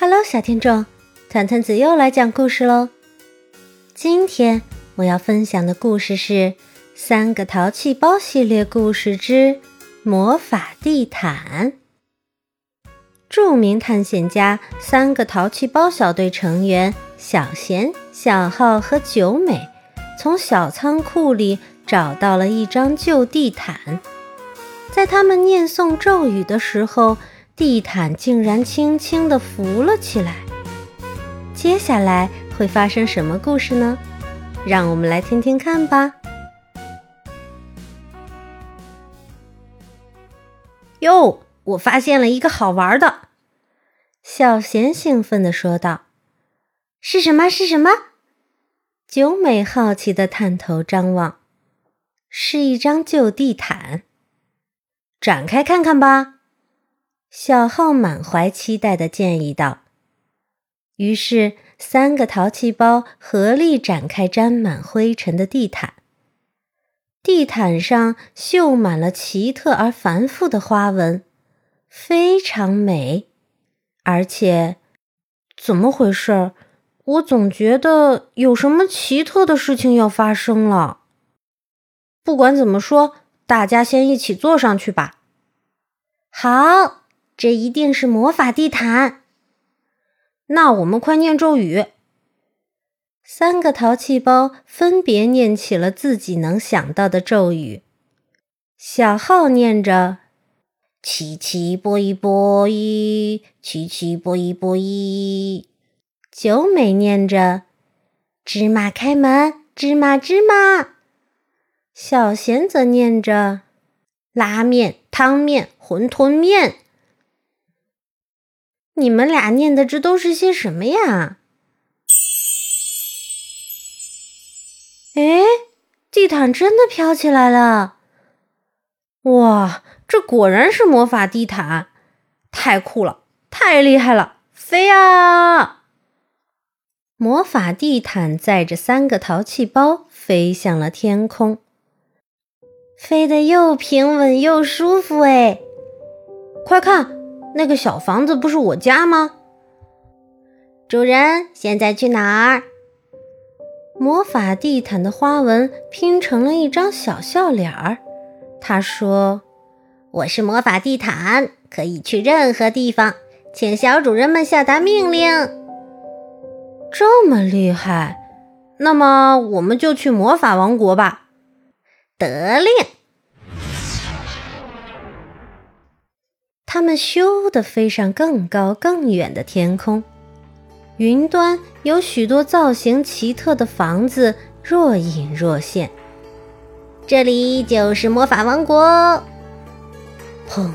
Hello，小听众，团团子又来讲故事喽。今天我要分享的故事是《三个淘气包》系列故事之魔法地毯。著名探险家三个淘气包小队成员小贤、小浩和九美，从小仓库里找到了一张旧地毯。在他们念诵咒语的时候，地毯竟然轻轻地浮了起来。接下来会发生什么故事呢？让我们来听听看吧。哟，我发现了一个好玩的！小贤兴奋地说道：“是什么？是什么？”九美好奇地探头张望，是一张旧地毯。展开看看吧，小浩满怀期待地建议道。于是，三个淘气包合力展开沾满灰尘的地毯。地毯上绣满了奇特而繁复的花纹，非常美。而且，怎么回事？我总觉得有什么奇特的事情要发生了。不管怎么说。大家先一起坐上去吧。好，这一定是魔法地毯。那我们快念咒语。三个淘气包分别念起了自己能想到的咒语。小号念着“七七波一波一，七七波一波一”，九美念着“芝麻开门，芝麻芝麻”。小贤则念着：“拉面、汤面、馄饨面。”你们俩念的这都是些什么呀？哎，地毯真的飘起来了！哇，这果然是魔法地毯，太酷了，太厉害了！飞啊！魔法地毯载着三个淘气包飞向了天空。飞得又平稳又舒服哎！快看，那个小房子不是我家吗？主人，现在去哪儿？魔法地毯的花纹拼成了一张小笑脸儿。他说：“我是魔法地毯，可以去任何地方，请小主人们下达命令。”这么厉害，那么我们就去魔法王国吧。得令！他们咻的飞上更高更远的天空，云端有许多造型奇特的房子若隐若现。这里就是魔法王国。砰！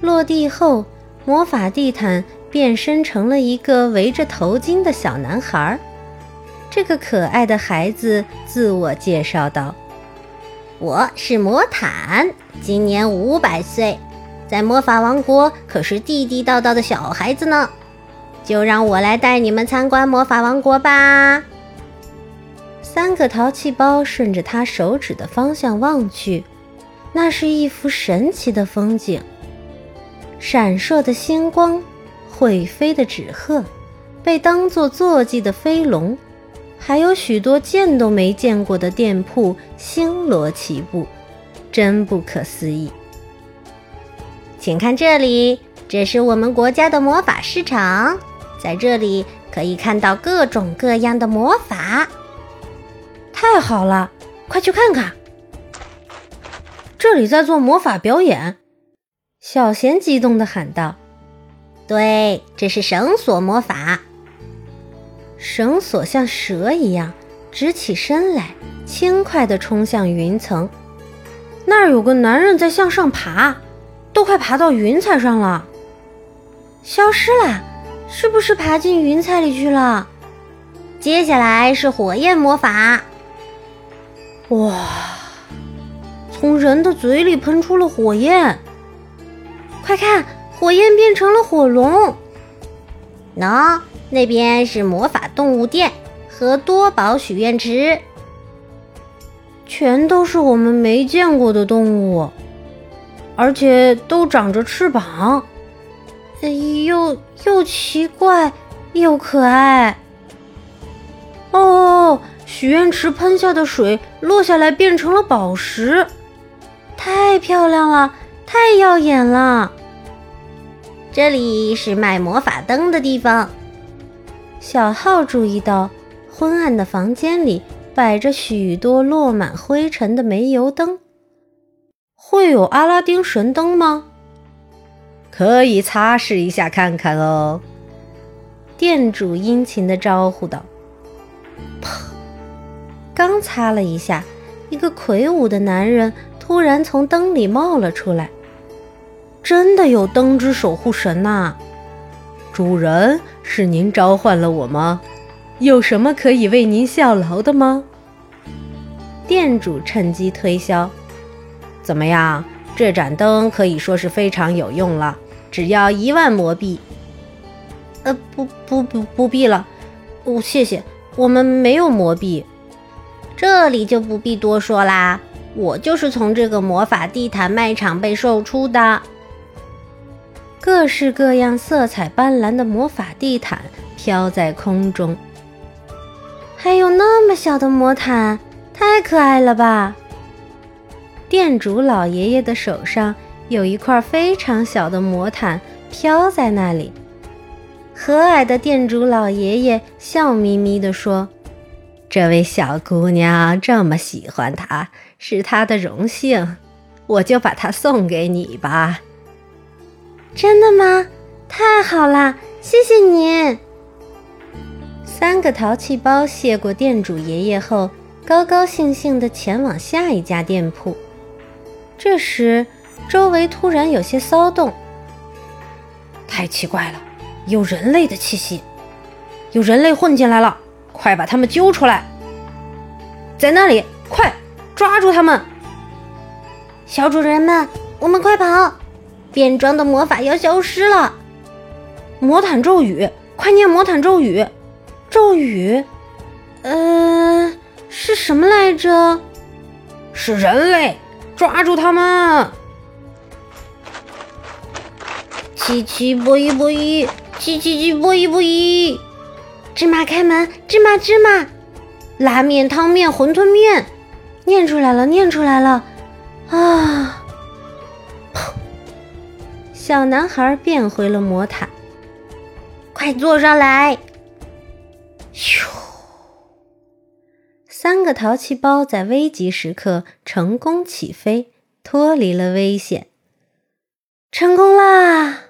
落地后，魔法地毯变身成了一个围着头巾的小男孩。这个可爱的孩子自我介绍道。我是魔毯，今年五百岁，在魔法王国可是地地道道的小孩子呢。就让我来带你们参观魔法王国吧。三个淘气包顺着他手指的方向望去，那是一幅神奇的风景：闪烁的星光，会飞的纸鹤，被当作坐骑的飞龙。还有许多见都没见过的店铺星罗棋布，真不可思议。请看这里，这是我们国家的魔法市场，在这里可以看到各种各样的魔法。太好了，快去看看，这里在做魔法表演。小贤激动地喊道：“对，这是绳索魔法。”绳索像蛇一样直起身来，轻快地冲向云层。那儿有个男人在向上爬，都快爬到云彩上了，消失了，是不是爬进云彩里去了？接下来是火焰魔法。哇，从人的嘴里喷出了火焰！快看，火焰变成了火龙。喏。那边是魔法动物店和多宝许愿池，全都是我们没见过的动物，而且都长着翅膀，又又奇怪又可爱。哦，许愿池喷下的水落下来变成了宝石，太漂亮了，太耀眼了。这里是卖魔法灯的地方。小浩注意到，昏暗的房间里摆着许多落满灰尘的煤油灯。会有阿拉丁神灯吗？可以擦拭一下看看哦。店主殷勤地招呼道。砰！刚擦了一下，一个魁梧的男人突然从灯里冒了出来。真的有灯之守护神呐！主人，是您召唤了我吗？有什么可以为您效劳的吗？店主趁机推销。怎么样？这盏灯可以说是非常有用了，只要一万魔币。呃，不不不，不必了，哦，谢谢。我们没有魔币，这里就不必多说啦。我就是从这个魔法地毯卖场被售出的。各式各样、色彩斑斓的魔法地毯飘在空中，还有那么小的魔毯，太可爱了吧！店主老爷爷的手上有一块非常小的魔毯飘在那里。和蔼的店主老爷爷笑眯眯地说：“这位小姑娘这么喜欢它，是她的荣幸，我就把它送给你吧。”真的吗？太好了，谢谢您。三个淘气包谢过店主爷爷后，高高兴兴地前往下一家店铺。这时，周围突然有些骚动，太奇怪了。有人类的气息，有人类混进来了！快把他们揪出来！在那里，快抓住他们！小主人们，我们快跑！变装的魔法要消失了！魔毯咒语，快念魔毯咒语！咒语，呃，是什么来着？是人类！抓住他们！七七波一波一。七七七，波一波一，芝麻开门，芝麻芝麻，拉面汤面馄饨面，念出来了，念出来了，啊！小男孩变回了魔毯，快坐上来！咻！三个淘气包在危急时刻成功起飞，脱离了危险，成功啦！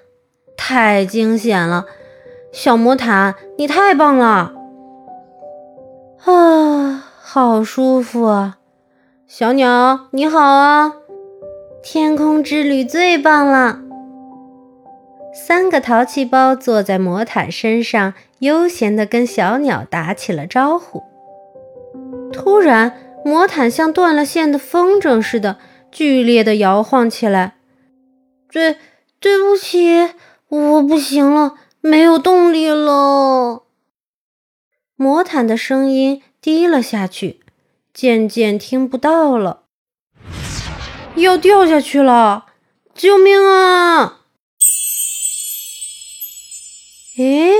太惊险了，小魔毯，你太棒了！啊，好舒服啊！小鸟你好啊！天空之旅最棒了！三个淘气包坐在魔毯身上，悠闲地跟小鸟打起了招呼。突然，魔毯像断了线的风筝似的，剧烈地摇晃起来。对，对不起。我不行了，没有动力了。魔毯的声音低了下去，渐渐听不到了。要掉下去了！救命啊！诶，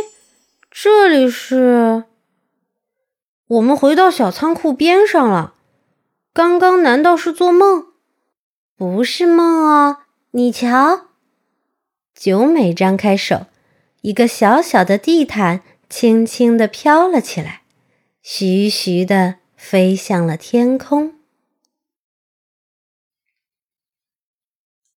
这里是……我们回到小仓库边上了。刚刚难道是做梦？不是梦哦，你瞧。九美张开手，一个小小的地毯轻轻地飘了起来，徐徐地飞向了天空。